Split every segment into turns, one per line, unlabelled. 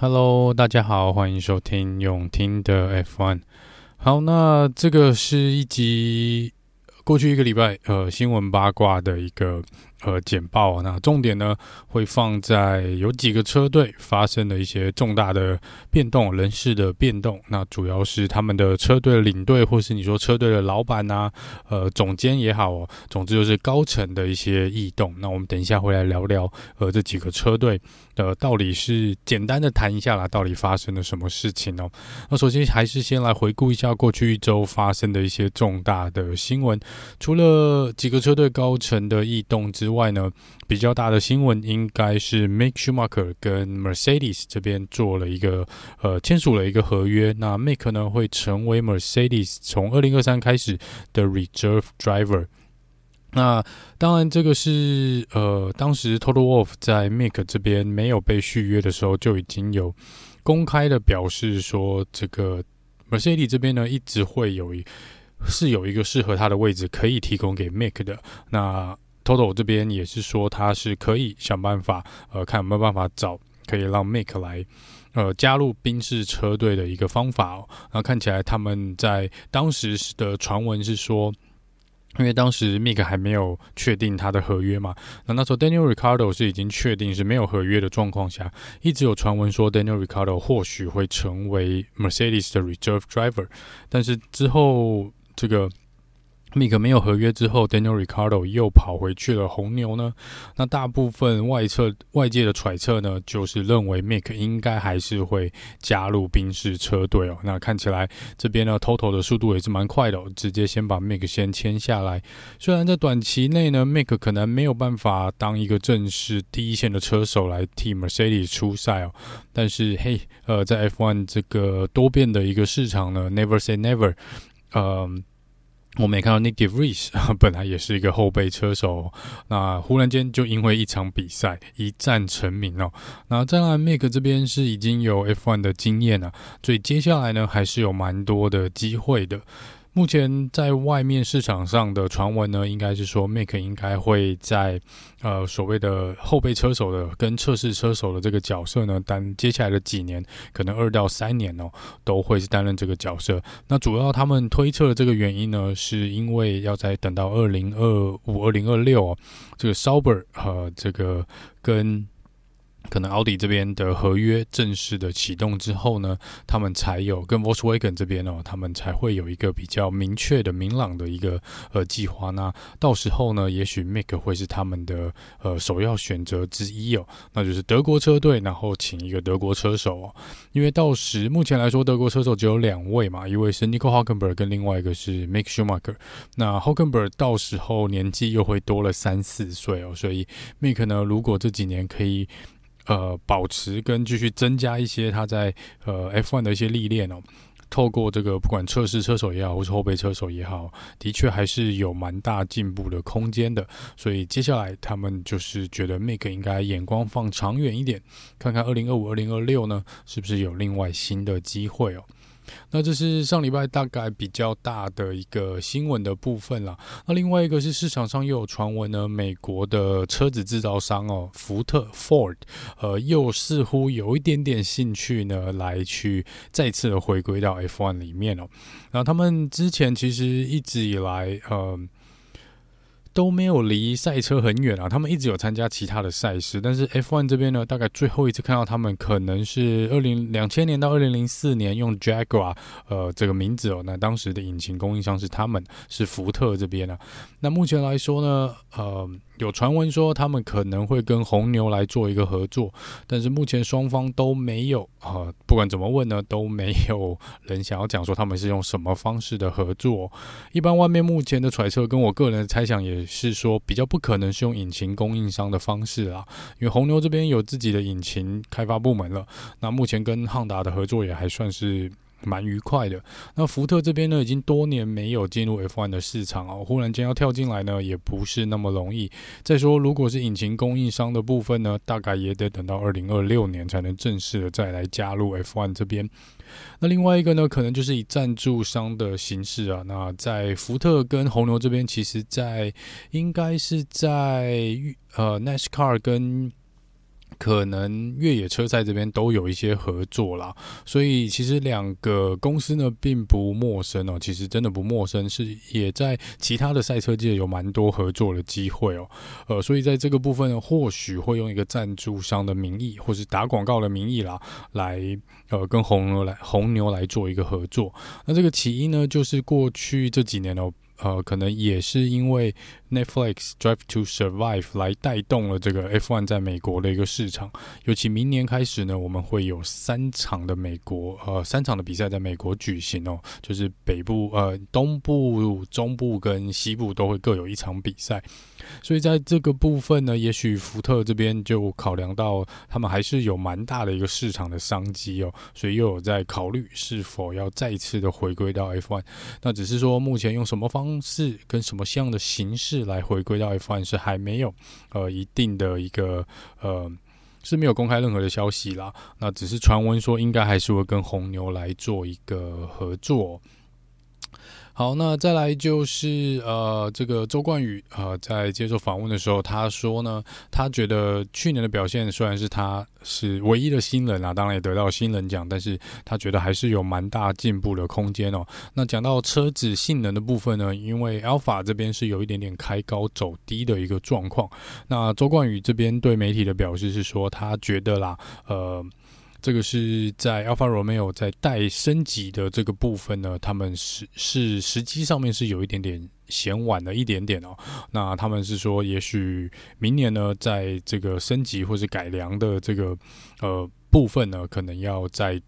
Hello，大家好，欢迎收听永听的 F1。好，那这个是一集过去一个礼拜呃新闻八卦的一个。呃，简报那重点呢会放在有几个车队发生了一些重大的变动，人事的变动。那主要是他们的车队领队，或是你说车队的老板呐、呃，总监也好，总之就是高层的一些异动。那我们等一下回来聊聊，呃，这几个车队的到底是简单的谈一下啦，到底发生了什么事情哦？那首先还是先来回顾一下过去一周发生的一些重大的新闻，除了几个车队高层的异动之外。呢，比较大的新闻应该是 Make Schumacher 跟 Mercedes 这边做了一个呃签署了一个合约。那 Make 呢会成为 Mercedes 从二零二三开始的 Reserve Driver。那当然，这个是呃当时 Toto Wolff 在 Mick 这边没有被续约的时候就已经有公开的表示说，这个 Mercedes 这边呢一直会有一是有一个适合他的位置可以提供给 Mick 的。那 Toto 这边也是说，他是可以想办法，呃，看有没有办法找可以让 Mick 来，呃，加入宾士车队的一个方法哦。那看起来他们在当时的传闻是说，因为当时 Mick 还没有确定他的合约嘛，那那时候 Daniel Ricciardo 是已经确定是没有合约的状况下，一直有传闻说 Daniel Ricciardo 或许会成为 Mercedes 的 Reserve Driver，但是之后这个。Mick 没有合约之后，Daniel Ricardo 又跑回去了红牛呢。那大部分外侧外界的揣测呢，就是认为 Mick 应该还是会加入宾士车队哦。那看起来这边呢，Toto 的速度也是蛮快的哦，直接先把 Mick 先签下来。虽然在短期内呢，Mick 可能没有办法当一个正式第一线的车手来替 Mercedes 出赛哦，但是嘿，呃，在 F1 这个多变的一个市场呢，Never say never，呃。我们也看到 Nick De Vries 本来也是一个后备车手，那忽然间就因为一场比赛一战成名哦。那再来，Mick 这边是已经有 F1 的经验了，所以接下来呢还是有蛮多的机会的。目前在外面市场上的传闻呢，应该是说，Make 应该会在呃所谓的后备车手的跟测试车手的这个角色呢，担接下来的几年，可能二到三年哦，都会是担任这个角色。那主要他们推测的这个原因呢，是因为要再等到二零二五、二零二六，这个 Sauber 呃，这个跟。可能奥迪这边的合约正式的启动之后呢，他们才有跟 Volkswagen 这边哦，他们才会有一个比较明确的、明朗的一个呃计划。那到时候呢，也许 Mick 会是他们的呃首要选择之一哦，那就是德国车队，然后请一个德国车手哦。因为到时目前来说，德国车手只有两位嘛，一位是 Nico Hockenberg，跟另外一个是 Mick Schumacher。那 Hockenberg 到时候年纪又会多了三四岁哦，所以 Mick 呢，如果这几年可以。呃，保持跟继续增加一些他在呃 F1 的一些历练哦，透过这个不管测试车手也好，或是后备车手也好，的确还是有蛮大进步的空间的。所以接下来他们就是觉得 Make 应该眼光放长远一点，看看二零二五、二零二六呢，是不是有另外新的机会哦。那这是上礼拜大概比较大的一个新闻的部分了。那另外一个是市场上又有传闻呢，美国的车子制造商哦，福特 Ford，呃，又似乎有一点点兴趣呢，来去再次的回归到 F1 里面哦。那他们之前其实一直以来，呃。都没有离赛车很远啊，他们一直有参加其他的赛事，但是 F1 这边呢，大概最后一次看到他们可能是二零两千年到二零零四年用 Jaguar 呃这个名字哦，那当时的引擎供应商是他们，是福特这边啊。那目前来说呢，呃。有传闻说他们可能会跟红牛来做一个合作，但是目前双方都没有啊、不管怎么问呢，都没有人想要讲说他们是用什么方式的合作。一般外面目前的揣测，跟我个人的猜想也是说，比较不可能是用引擎供应商的方式啊，因为红牛这边有自己的引擎开发部门了。那目前跟汉达的合作也还算是。蛮愉快的。那福特这边呢，已经多年没有进入 F1 的市场哦，忽然间要跳进来呢，也不是那么容易。再说，如果是引擎供应商的部分呢，大概也得等到二零二六年才能正式的再来加入 F1 这边。那另外一个呢，可能就是以赞助商的形式啊。那在福特跟红牛这边，其实在应该是在呃 NASCAR 跟可能越野车赛这边都有一些合作啦，所以其实两个公司呢并不陌生哦，其实真的不陌生，是也在其他的赛车界有蛮多合作的机会哦，呃，所以在这个部分呢，或许会用一个赞助商的名义，或是打广告的名义啦，来呃跟红牛来红牛来做一个合作。那这个起因呢，就是过去这几年哦。呃，可能也是因为 Netflix Drive to Survive 来带动了这个 F1 在美国的一个市场。尤其明年开始呢，我们会有三场的美国呃三场的比赛在美国举行哦，就是北部呃东部、中部跟西部都会各有一场比赛。所以在这个部分呢，也许福特这边就考量到他们还是有蛮大的一个市场的商机哦，所以又有在考虑是否要再次的回归到 F1。那只是说目前用什么方方式跟什么样的形式来回归到 F1 是还没有呃一定的一个呃是没有公开任何的消息啦。那只是传闻说应该还是会跟红牛来做一个合作。好，那再来就是呃，这个周冠宇呃，在接受访问的时候，他说呢，他觉得去年的表现虽然是他是唯一的新人啊，当然也得到新人奖，但是他觉得还是有蛮大进步的空间哦。那讲到车子性能的部分呢，因为 Alpha 这边是有一点点开高走低的一个状况。那周冠宇这边对媒体的表示是说，他觉得啦，呃。这个是在 Alpha Romeo 在待升级的这个部分呢，他们是是时机上面是有一点点嫌晚了一点点哦。那他们是说，也许明年呢，在这个升级或是改良的这个呃部分呢，可能要在。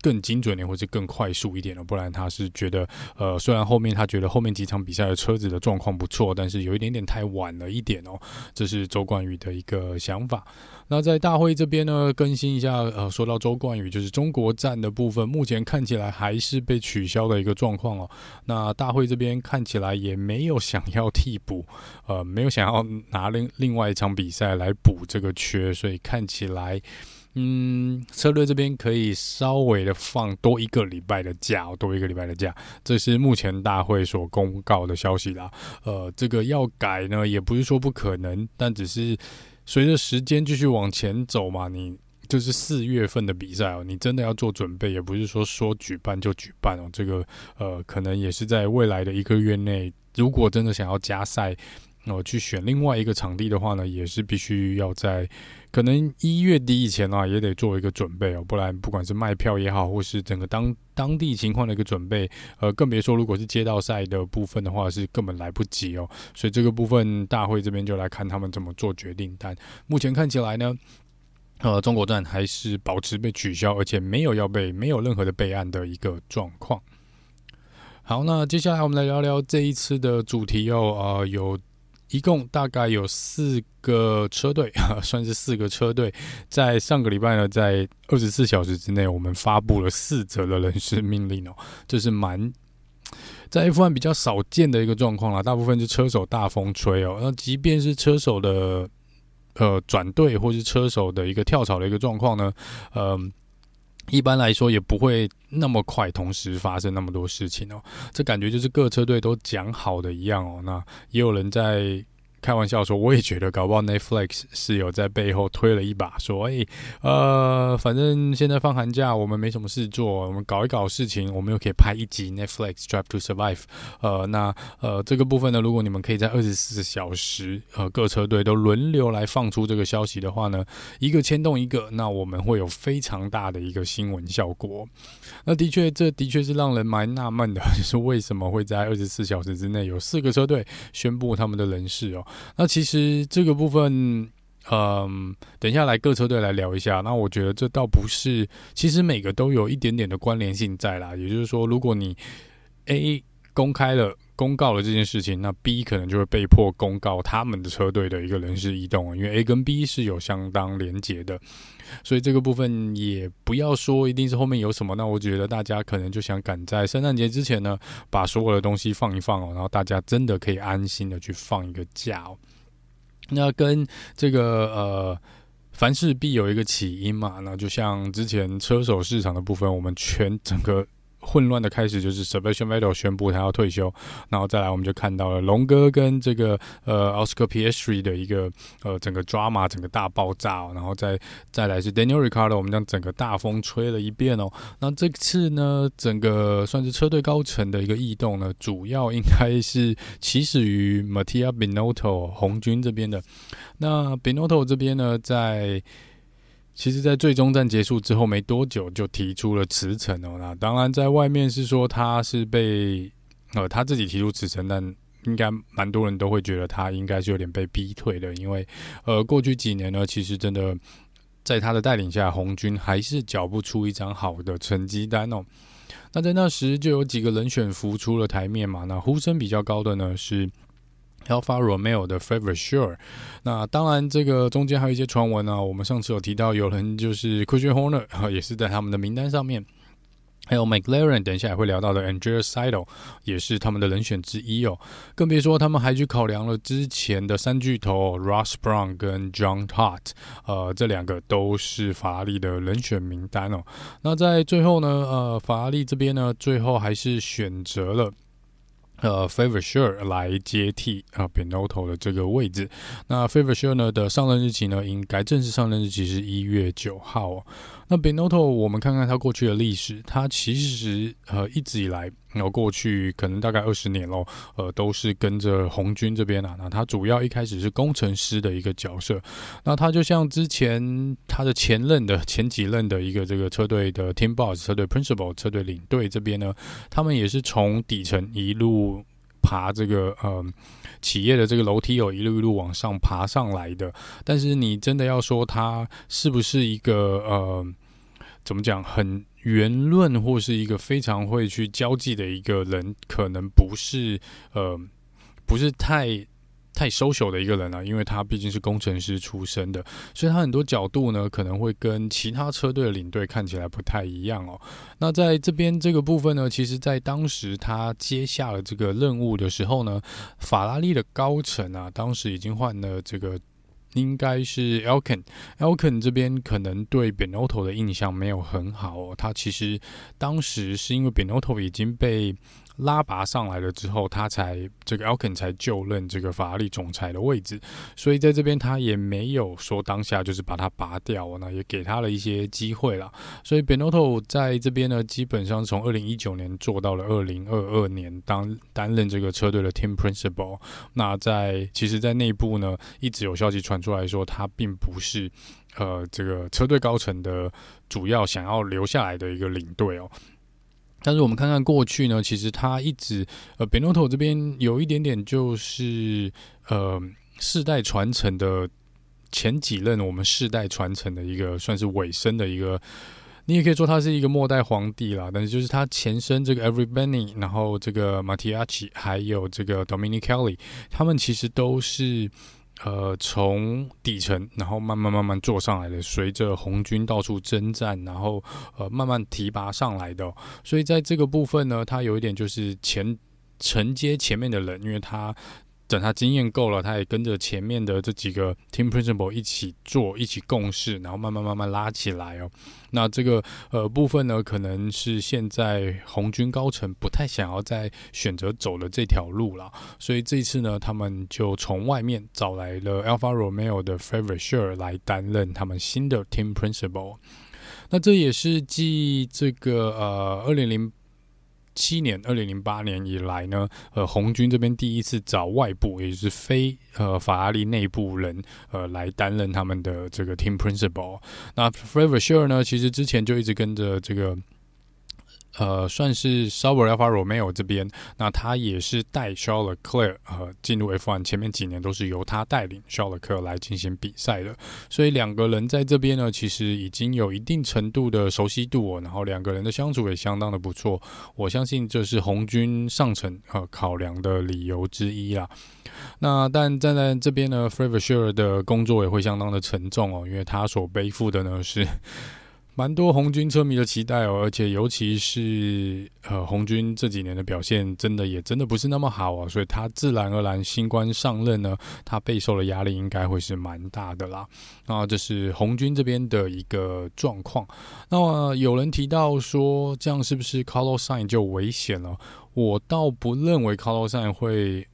更精准点，或者更快速一点了，不然他是觉得，呃，虽然后面他觉得后面几场比赛的车子的状况不错，但是有一点点太晚了一点哦。这是周冠宇的一个想法。那在大会这边呢，更新一下，呃，说到周冠宇，就是中国站的部分，目前看起来还是被取消的一个状况哦。那大会这边看起来也没有想要替补，呃，没有想要拿另另外一场比赛来补这个缺，所以看起来。嗯，车队这边可以稍微的放多一个礼拜的假，多一个礼拜的假，这是目前大会所公告的消息啦。呃，这个要改呢，也不是说不可能，但只是随着时间继续往前走嘛。你就是四月份的比赛哦，你真的要做准备，也不是说说举办就举办哦。这个呃，可能也是在未来的一个月内，如果真的想要加赛。我去选另外一个场地的话呢，也是必须要在可能一月底以前啊，也得做一个准备哦，不然不管是卖票也好，或是整个当当地情况的一个准备，呃，更别说如果是街道赛的部分的话，是根本来不及哦。所以这个部分大会这边就来看他们怎么做决定。但目前看起来呢，呃，中国站还是保持被取消，而且没有要被没有任何的备案的一个状况。好，那接下来我们来聊聊这一次的主题哦，呃，有。一共大概有四个车队，算是四个车队，在上个礼拜呢，在二十四小时之内，我们发布了四则的人事命令哦，这是蛮在 F1 比较少见的一个状况啦。大部分是车手大风吹哦，那即便是车手的呃转队或是车手的一个跳槽的一个状况呢，嗯、呃。一般来说也不会那么快同时发生那么多事情哦，这感觉就是各车队都讲好的一样哦。那也有人在。开玩笑说，我也觉得搞不好 Netflix 是有在背后推了一把，说，哎，呃，反正现在放寒假，我们没什么事做，我们搞一搞事情，我们又可以拍一集 Netflix Drive to Survive。呃，那呃这个部分呢，如果你们可以在二十四小时，呃，各车队都轮流来放出这个消息的话呢，一个牵动一个，那我们会有非常大的一个新闻效果。那的确，这的确是让人蛮纳闷的，就是为什么会在二十四小时之内有四个车队宣布他们的人事哦。那其实这个部分，嗯，等一下来各车队来聊一下。那我觉得这倒不是，其实每个都有一点点的关联性在啦。也就是说，如果你 A 公开了公告了这件事情，那 B 可能就会被迫公告他们的车队的一个人事异动，因为 A 跟 B 是有相当连结的。所以这个部分也不要说一定是后面有什么，那我觉得大家可能就想赶在圣诞节之前呢，把所有的东西放一放哦，然后大家真的可以安心的去放一个假哦。那跟这个呃，凡事必有一个起因嘛，那就像之前车手市场的部分，我们全整个。混乱的开始就是 Sebastian Vettel 宣布他要退休，然后再来我们就看到了龙哥跟这个呃 Oscar Piastri 的一个呃整个 drama 整个大爆炸，然后再再来是 Daniel r i c a r d o 我们将整个大风吹了一遍哦。那这次呢，整个算是车队高层的一个异动呢，主要应该是起始于 Mattia Binotto 红军这边的。那 Binotto 这边呢，在其实，在最终战结束之后没多久，就提出了辞呈哦。那当然，在外面是说他是被呃他自己提出辞呈，但应该蛮多人都会觉得他应该是有点被逼退的，因为呃过去几年呢，其实真的在他的带领下，红军还是缴不出一张好的成绩单哦。那在那时就有几个人选浮出了台面嘛，那呼声比较高的呢是。Alfa Romeo 的 Favorite Sure，那当然这个中间还有一些传闻啊，我们上次有提到有人就是 Christian Horner 也是在他们的名单上面，还有 McLaren，等一下也会聊到的 Andrea Seidl 也是他们的人选之一哦。更别说他们还去考量了之前的三巨头 Ross Brown 跟 John Todt，呃，这两个都是法拉利的人选名单哦。那在最后呢，呃，法拉利这边呢，最后还是选择了。呃 f a v o r s h i r e 来接替啊 Binotto 的这个位置。那 f a v o r s h i r e 呢的上任日期呢，应该正式上任日期是一月九号哦。那 Binotto，我们看看他过去的历史，他其实呃一直以来，然后过去可能大概二十年喽，呃都是跟着红军这边啊。那他主要一开始是工程师的一个角色，那他就像之前他的前任的前几任的一个这个车队的 Team Boss、车队 Principal、车队领队这边呢，他们也是从底层一路爬这个呃企业的这个楼梯哦，一路一路往上爬上来的。但是你真的要说他是不是一个呃，怎么讲很圆润或是一个非常会去交际的一个人，可能不是呃不是太。太 social 的一个人啊，因为他毕竟是工程师出身的，所以他很多角度呢，可能会跟其他车队的领队看起来不太一样哦。那在这边这个部分呢，其实在当时他接下了这个任务的时候呢，法拉利的高层啊，当时已经换了这个，应该是 Elken，Elken 这边可能对 Benotto 的印象没有很好哦。他其实当时是因为 Benotto 已经被拉拔上来了之后，他才这个 Elkann 才就任这个法拉利总裁的位置，所以在这边他也没有说当下就是把他拔掉，那也给他了一些机会啦。所以 Benotto 在这边呢，基本上从二零一九年做到了二零二二年，当担任这个车队的 Team Principal。那在其实，在内部呢，一直有消息传出来说，他并不是呃这个车队高层的主要想要留下来的一个领队哦。但是我们看看过去呢，其实他一直呃，Benotto 这边有一点点就是呃世代传承的前几任，我们世代传承的一个算是尾声的一个，你也可以说他是一个末代皇帝啦。但是就是他前身这个 everybody，然后这个 Matiacci，还有这个 Domenicali，他们其实都是。呃，从底层，然后慢慢慢慢做上来的，随着红军到处征战，然后呃慢慢提拔上来的，所以在这个部分呢，他有一点就是前承接前面的人，因为他。等他经验够了，他也跟着前面的这几个 team principal 一起做，一起共事，然后慢慢慢慢拉起来哦。那这个呃部分呢，可能是现在红军高层不太想要再选择走的这条路了。所以这次呢，他们就从外面找来了 Alpha Romeo 的 Favourite Sure 来担任他们新的 team principal。那这也是继这个呃二零零。七年，二零零八年以来呢，呃，红军这边第一次找外部，也就是非呃法拉利内部人，呃，来担任他们的这个 team principal。那 Favourite Sure 呢，其实之前就一直跟着这个。呃，算是 Sauber Alfa Romeo 这边，那他也是带 Charles Leclerc 呃进入 F1，前面几年都是由他带领 Charles Leclerc 来进行比赛的，所以两个人在这边呢，其实已经有一定程度的熟悉度哦，然后两个人的相处也相当的不错，我相信这是红军上层呃考量的理由之一啦。那但站在这边呢，FavorSure 的工作也会相当的沉重哦，因为他所背负的呢是。蛮多红军车迷的期待哦，而且尤其是呃红军这几年的表现，真的也真的不是那么好啊，所以他自然而然新官上任呢，他备受的压力应该会是蛮大的啦。那这是红军这边的一个状况。那么有人提到说，这样是不是 Carlos Sain 就危险了？我倒不认为 Carlos Sain 会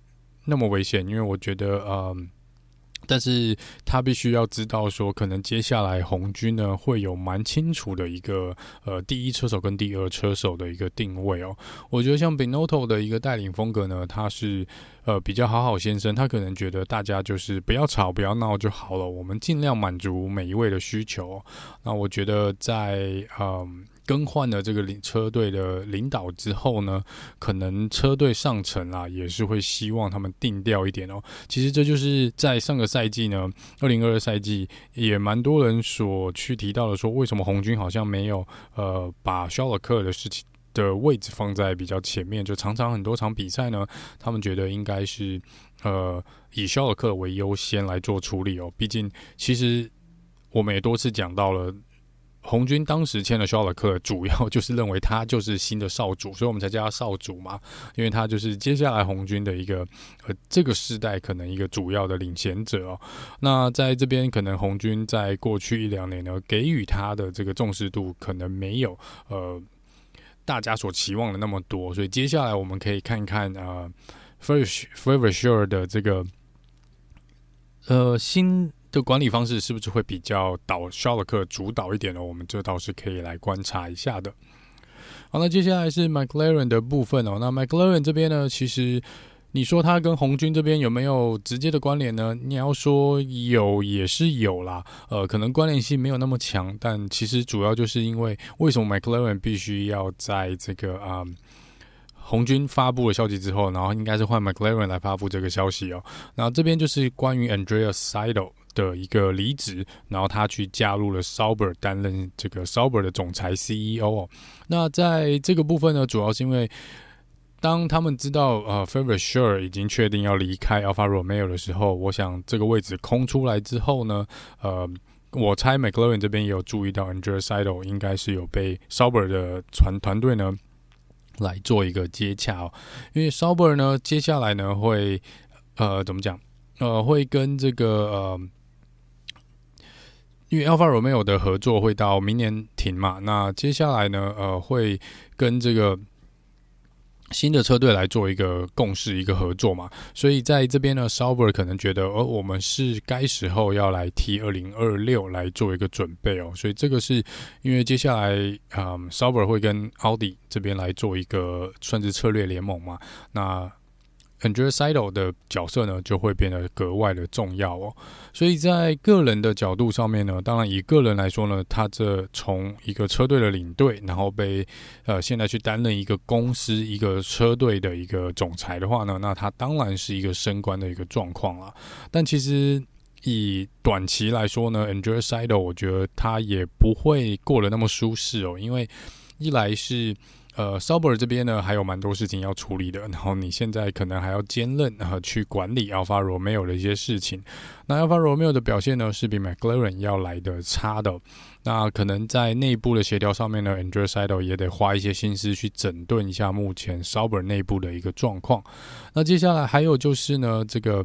那么危险，因为我觉得呃。但是他必须要知道说，可能接下来红军呢会有蛮清楚的一个呃第一车手跟第二车手的一个定位哦。我觉得像 Binotto 的一个带领风格呢，他是呃比较好好先生，他可能觉得大家就是不要吵不要闹就好了，我们尽量满足每一位的需求。那我觉得在嗯。更换了这个领车队的领导之后呢，可能车队上层啊也是会希望他们定调一点哦。其实这就是在上个赛季呢，二零二二赛季也蛮多人所去提到的，说为什么红军好像没有呃把肖尔克的事情的位置放在比较前面，就常常很多场比赛呢，他们觉得应该是呃以肖尔克为优先来做处理哦。毕竟其实我们也多次讲到了。红军当时签了肖尔克，主要就是认为他就是新的少主，所以我们才叫他少主嘛。因为他就是接下来红军的一个呃这个世代可能一个主要的领衔者哦。那在这边可能红军在过去一两年呢，给予他的这个重视度可能没有呃大家所期望的那么多，所以接下来我们可以看看呃 Forever Sure 的这个呃新。的管理方式是不是会比较导肖尔克主导一点呢？我们这倒是可以来观察一下的。好，那接下来是 McLaren 的部分哦。那 McLaren 这边呢，其实你说它跟红军这边有没有直接的关联呢？你要说有也是有啦，呃，可能关联性没有那么强，但其实主要就是因为为什么 McLaren 必须要在这个啊？嗯红军发布了消息之后，然后应该是换 McLaren 来发布这个消息哦。然后这边就是关于 Andrea Sido 的一个离职，然后他去加入了 Sauber 担任这个 Sauber 的总裁 CEO 哦。那在这个部分呢，主要是因为当他们知道呃 Fabio Sure 已经确定要离开 Alpha Romeo 的时候，我想这个位置空出来之后呢，呃，我猜 McLaren 这边也有注意到 Andreas Seidl 应该是有被 Sauber 的团团队呢。来做一个接洽哦，因为 Sauber 呢，接下来呢会呃怎么讲？呃，会跟这个呃，因为 Alpha Romeo 的合作会到明年停嘛，那接下来呢，呃，会跟这个。新的车队来做一个共识、一个合作嘛，所以在这边呢，Sauber 可能觉得，哦，我们是该时候要来替二零二六来做一个准备哦，所以这个是因为接下来，嗯，Sauber 会跟奥迪这边来做一个算是策略联盟嘛，那。A n d r e s i d o 的角色呢，就会变得格外的重要哦。所以在个人的角度上面呢，当然以个人来说呢，他这从一个车队的领队，然后被呃现在去担任一个公司一个车队的一个总裁的话呢，那他当然是一个升官的一个状况了。但其实以短期来说呢 a n d r e s i d o 我觉得他也不会过得那么舒适哦，因为一来是。呃，Saber 这边呢还有蛮多事情要处理的，然后你现在可能还要兼任和去管理 Alfa Romeo 的一些事情。那 Alfa Romeo 的表现呢是比 McLaren 要来的差的，那可能在内部的协调上面呢，Andreas Seidl 也得花一些心思去整顿一下目前 Saber 内部的一个状况。那接下来还有就是呢，这个。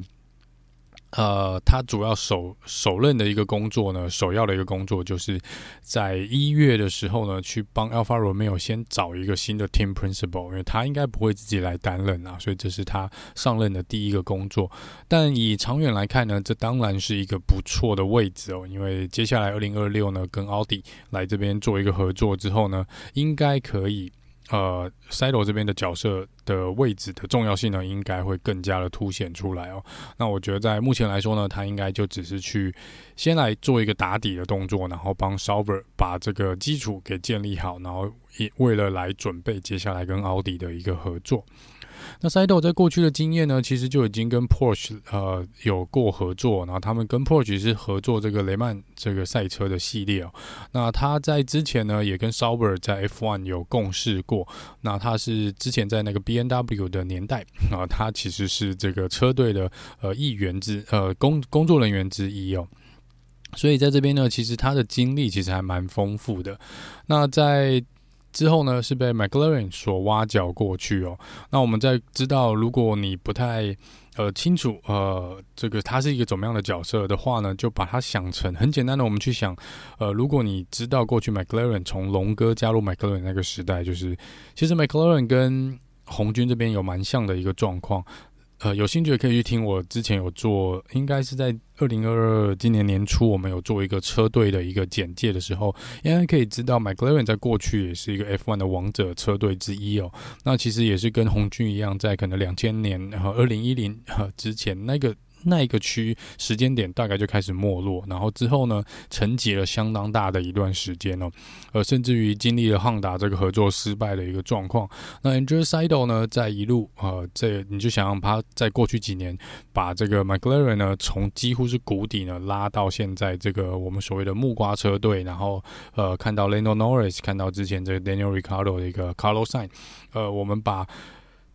呃，他主要首首任的一个工作呢，首要的一个工作，就是在一月的时候呢，去帮 Alfa Romeo 先找一个新的 Team Principal，因为他应该不会自己来担任啊，所以这是他上任的第一个工作。但以长远来看呢，这当然是一个不错的位置哦，因为接下来二零二六呢，跟奥迪来这边做一个合作之后呢，应该可以。呃，塞罗这边的角色的位置的重要性呢，应该会更加的凸显出来哦。那我觉得在目前来说呢，他应该就只是去先来做一个打底的动作，然后帮 Sauber 把这个基础给建立好，然后也为了来准备接下来跟奥迪的一个合作。那赛道在过去的经验呢，其实就已经跟 Porsche 呃有过合作，然后他们跟 Porsche 是合作这个雷曼这个赛车的系列哦。那他在之前呢，也跟 Sauber 在 F1 有共事过。那他是之前在那个 BNW 的年代啊，他其实是这个车队的呃一员之呃工工作人员之一哦。所以在这边呢，其实他的经历其实还蛮丰富的。那在之后呢，是被 McLaren 所挖角过去哦。那我们在知道，如果你不太呃清楚呃这个他是一个怎么样的角色的话呢，就把它想成很简单的，我们去想呃，如果你知道过去 McLaren 从龙哥加入 McLaren 那个时代，就是其实 McLaren 跟红军这边有蛮像的一个状况。呃，有兴趣的可以去听我之前有做，应该是在二零二二今年年初，我们有做一个车队的一个简介的时候，应该可以知道，McLaren 在过去也是一个 F1 的王者车队之一哦。那其实也是跟红军一样，在可能两千年和二零一零之前那个。那一个区时间点大概就开始没落，然后之后呢，沉寂了相当大的一段时间哦，呃，甚至于经历了汉达这个合作失败的一个状况。那 Andreas Seidl 呢，在一路呃，这你就想让他在过去几年把这个 McLaren 呢，从几乎是谷底呢拉到现在这个我们所谓的木瓜车队，然后呃，看到 Lando Norris，看到之前这个 Daniel Ricciardo 的一个 Carlos Sain，呃，我们把。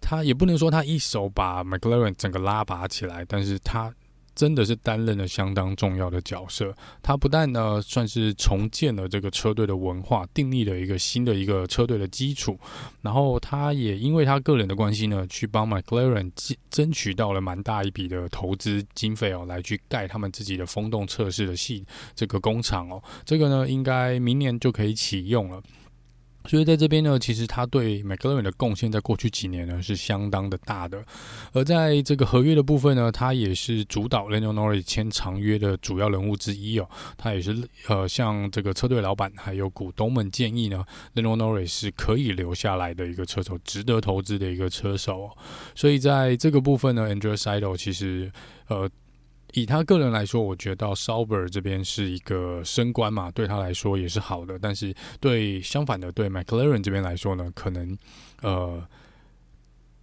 他也不能说他一手把 McLaren 整个拉拔起来，但是他真的是担任了相当重要的角色。他不但呢算是重建了这个车队的文化，订立了一个新的一个车队的基础，然后他也因为他个人的关系呢，去帮 McLaren 争取到了蛮大一笔的投资经费哦，来去盖他们自己的风洞测试的系这个工厂哦。这个呢，应该明年就可以启用了。所以在这边呢，其实他对 McLaren 的贡献，在过去几年呢是相当的大的。而在这个合约的部分呢，他也是主导 Lando Norris 签长约的主要人物之一哦。他也是呃，向这个车队老板还有股东们建议呢，Lando Norris 是可以留下来的一个车手，值得投资的一个车手。所以在这个部分呢 a n d r e w s i d l 其实呃。以他个人来说，我觉得 Sauber 这边是一个升官嘛，对他来说也是好的。但是对相反的，对 McLaren 这边来说呢，可能呃。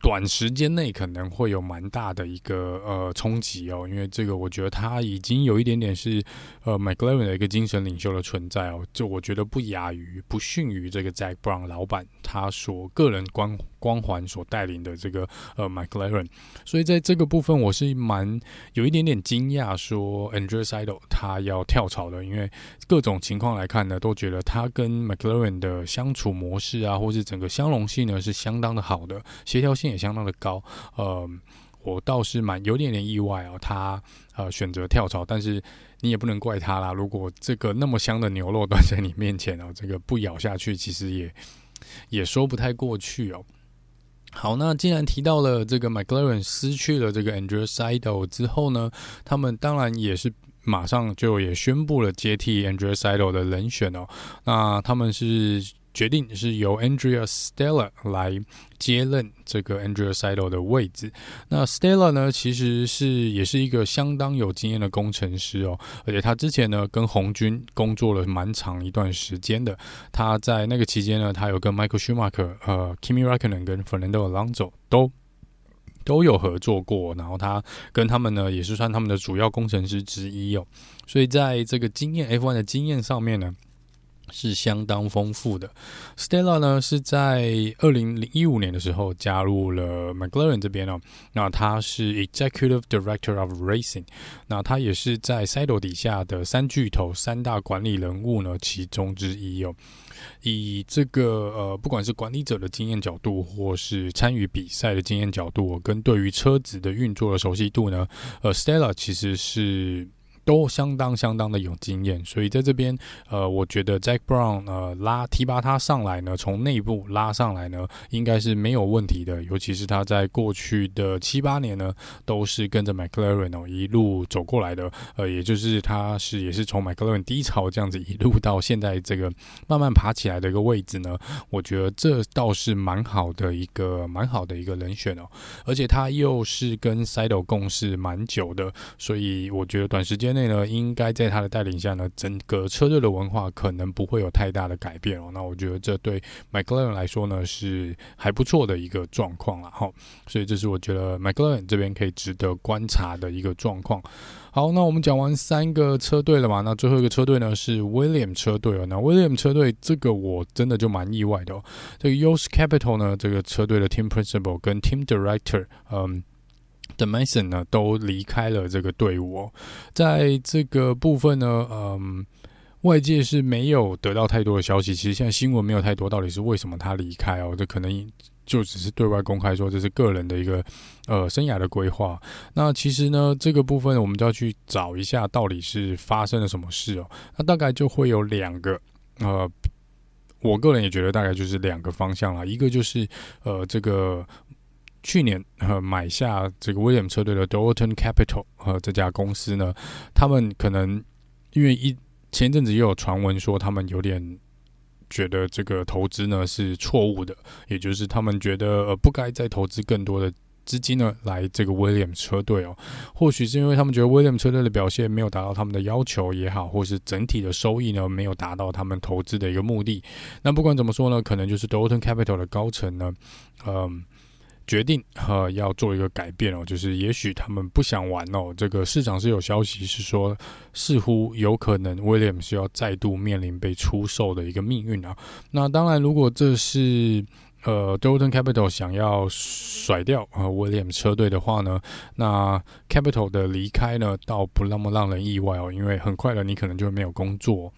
短时间内可能会有蛮大的一个呃冲击哦，因为这个我觉得他已经有一点点是呃 McLaren 的一个精神领袖的存在哦，就我觉得不亚于不逊于这个 Zak Brown 老板他所个人观光环所带领的这个呃 McLaren，所以在这个部分我是蛮有一点点惊讶，说 Andrea s i d e l 他要跳槽的，因为各种情况来看呢，都觉得他跟 McLaren 的相处模式啊，或是整个相容性呢是相当的好的，协调性。也相当的高，呃，我倒是蛮有点点意外哦，他呃选择跳槽，但是你也不能怪他啦。如果这个那么香的牛肉端在你面前哦，这个不咬下去，其实也也说不太过去哦。好，那既然提到了这个 McLaren 失去了这个 Andrew s i d o 之后呢，他们当然也是马上就也宣布了接替 Andreas i d o 的人选哦。那他们是。决定是由 Andrea Stella 来接任这个 Andrea Seidl 的位置。那 Stella 呢，其实是也是一个相当有经验的工程师哦，而且他之前呢跟红军工作了蛮长一段时间的。他在那个期间呢，他有跟 Michael Schumacher、呃 Kimi Räikkönen 跟 Fernando Alonso 都都有合作过，然后他跟他们呢也是算他们的主要工程师之一哦。所以在这个经验 F1 的经验上面呢。是相当丰富的。Stella 呢是在二零零一五年的时候加入了 McLaren 这边哦。那他是 Executive Director of Racing，那他也是在 Seidl 底下的三巨头三大管理人物呢其中之一哦。以这个呃，不管是管理者的经验角度，或是参与比赛的经验角度，跟对于车子的运作的熟悉度呢，呃，Stella 其实是。都相当相当的有经验，所以在这边，呃，我觉得 Jack Brown 呃拉提拔他上来呢，从内部拉上来呢，应该是没有问题的。尤其是他在过去的七八年呢，都是跟着 McLaren 哦一路走过来的，呃，也就是他是也是从 McLaren 低潮这样子一路到现在这个慢慢爬起来的一个位置呢，我觉得这倒是蛮好的一个蛮好的一个人选哦，而且他又是跟 Seidl 共事蛮久的，所以我觉得短时间内。内呢，应该在他的带领下呢，整个车队的文化可能不会有太大的改变哦。那我觉得这对 McLaren 来说呢，是还不错的一个状况了哈。所以这是我觉得 McLaren 这边可以值得观察的一个状况。好，那我们讲完三个车队了嘛？那最后一个车队呢是 William 车队哦。那 William 车队这个我真的就蛮意外的哦。这个 U.S. Capital 呢，这个车队的 Team Principal 跟 Team Director，嗯。的 Mason 呢都离开了这个队伍哦。在这个部分呢，嗯，外界是没有得到太多的消息。其实现在新闻没有太多，到底是为什么他离开哦？这可能就只是对外公开说这是个人的一个呃生涯的规划。那其实呢，这个部分我们就要去找一下到底是发生了什么事哦。那大概就会有两个呃。我个人也觉得大概就是两个方向啦，一个就是呃这个去年呃买下这个威廉车队的 Dorton Capital 呃这家公司呢，他们可能因为一前阵子又有传闻说他们有点觉得这个投资呢是错误的，也就是他们觉得呃不该再投资更多的。资金呢，来这个威廉车队哦，或许是因为他们觉得威廉车队的表现没有达到他们的要求也好，或是整体的收益呢没有达到他们投资的一个目的。那不管怎么说呢，可能就是 Dorton Capital 的高层呢，嗯，决定呃要做一个改变哦，就是也许他们不想玩哦。这个市场是有消息是说，似乎有可能威廉是要再度面临被出售的一个命运啊。那当然，如果这是呃，Dorilton Capital 想要甩掉呃 William 车队的话呢，那 Capital 的离开呢，倒不那么让人意外哦，因为很快了，你可能就会没有工作，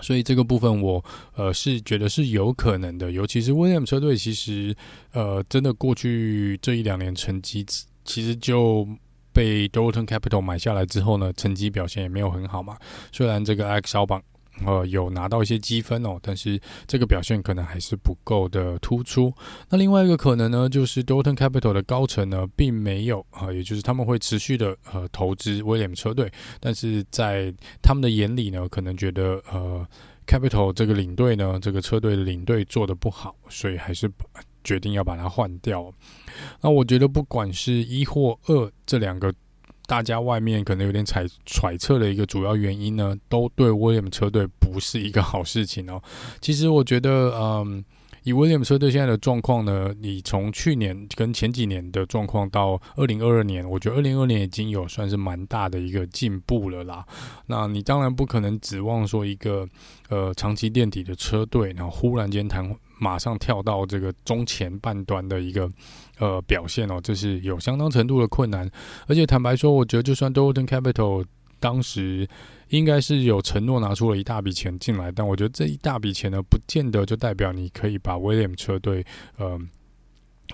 所以这个部分我呃是觉得是有可能的，尤其是威廉车队，其实呃真的过去这一两年成绩其实就被 Dorilton Capital 买下来之后呢，成绩表现也没有很好嘛，虽然这个 X 幺榜呃，有拿到一些积分哦，但是这个表现可能还是不够的突出。那另外一个可能呢，就是 Dorilton Capital 的高层呢，并没有啊、也就是他们会持续的呃投资威廉车队，但是在他们的眼里呢，可能觉得呃 Capital 这个领队呢，这个车队的领队做得不好，所以还是决定要把它换掉。那我觉得不管是一或二这两个。大家外面可能有点揣揣测的一个主要原因呢，都对威廉车队不是一个好事情哦。其实我觉得，嗯，以威廉车队现在的状况呢，你从去年跟前几年的状况到二零二二年，我觉得二零二二年已经有算是蛮大的一个进步了啦。那你当然不可能指望说一个呃长期垫底的车队，然后忽然间谈。马上跳到这个中前半端的一个呃表现哦，这是有相当程度的困难。而且坦白说，我觉得就算 Dorilton Capital 当时应该是有承诺拿出了一大笔钱进来，但我觉得这一大笔钱呢，不见得就代表你可以把 William 车队呃。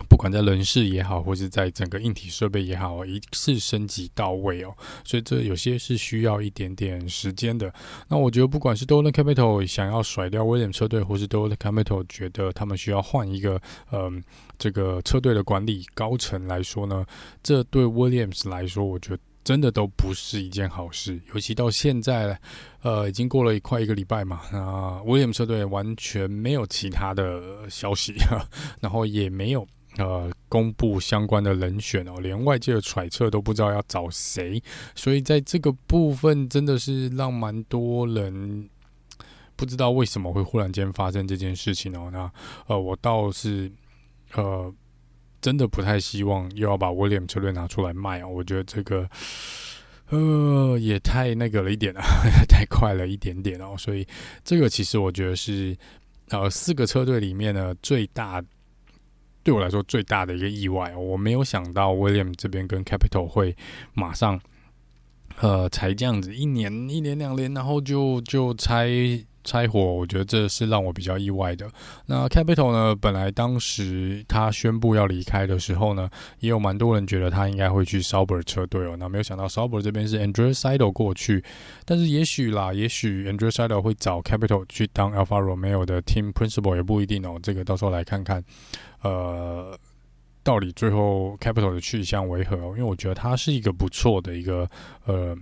不管在人事也好，或是在整个硬体设备也好，一次升级到位哦，所以这有些是需要一点点时间的。那我觉得，不管是 Dorilton Capital 想要甩掉威廉车队，或是 Dorilton Capital 觉得他们需要换一个，嗯，这个车队的管理高层来说呢，这对 Williams 来说，我觉得真的都不是一件好事。尤其到现在，呃，已经过了快一个礼拜嘛，那 Williams 车队完全没有其他的消息，然后也没有。呃，公布相关的人选哦，连外界的揣测都不知道要找谁，所以在这个部分真的是让蛮多人不知道为什么会忽然间发生这件事情哦。那呃，我倒是呃真的不太希望又要把威廉车队拿出来卖哦。我觉得这个呃也太那个了一点啊，太快了一点点哦。所以这个其实我觉得是呃四个车队里面呢最大。对我来说最大的一个意外，我没有想到 William 这边跟 Capital 会马上，呃，才这样子一年、一年两年，然后就就拆。拆伙，我觉得这是让我比较意外的。那 Capital 呢？本来当时他宣布要离开的时候呢，也有蛮多人觉得他应该会去 Sauber 车队哦。那没有想到 Sauber 这边是 Andrea Seidl 过去，但是也许啦，也许 Andrea Seidl 会找 Capital 去当 Alpha Romeo 的 Team Principal 也不一定哦。这个到时候来看看，呃，到底最后 Capital 的去向为何？因为我觉得他是一个不错的一个呃。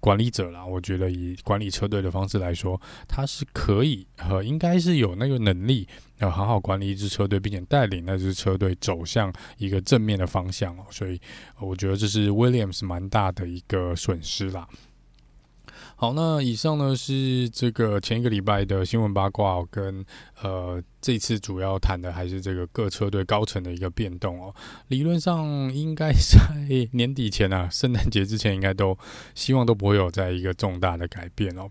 管理者啦，我觉得以管理车队的方式来说，他是可以和应该是有那个能力，要好好管理一支车队，并且带领那支车队走向一个正面的方向哦。所以我觉得这是 Williams 蛮大的一个损失啦。好，那以上呢是这个前一个礼拜的新闻八卦跟呃这次主要谈的还是这个各车队高层的一个变动哦。理论上应该在年底前啊，圣诞节之前应该都希望都不会有再一个重大的改变哦。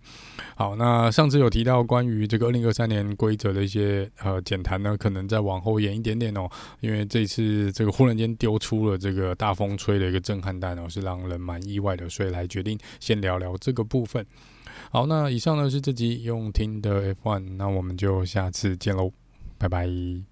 好，那上次有提到关于这个二零二三年规则的一些呃简谈呢，可能再往后延一点点哦，因为这次这个忽然间丢出了这个大风吹的一个震撼弹哦，是让人蛮意外的，所以来决定先聊聊这个部分。好，那以上呢是这集用听的 F1，那我们就下次见喽，拜拜。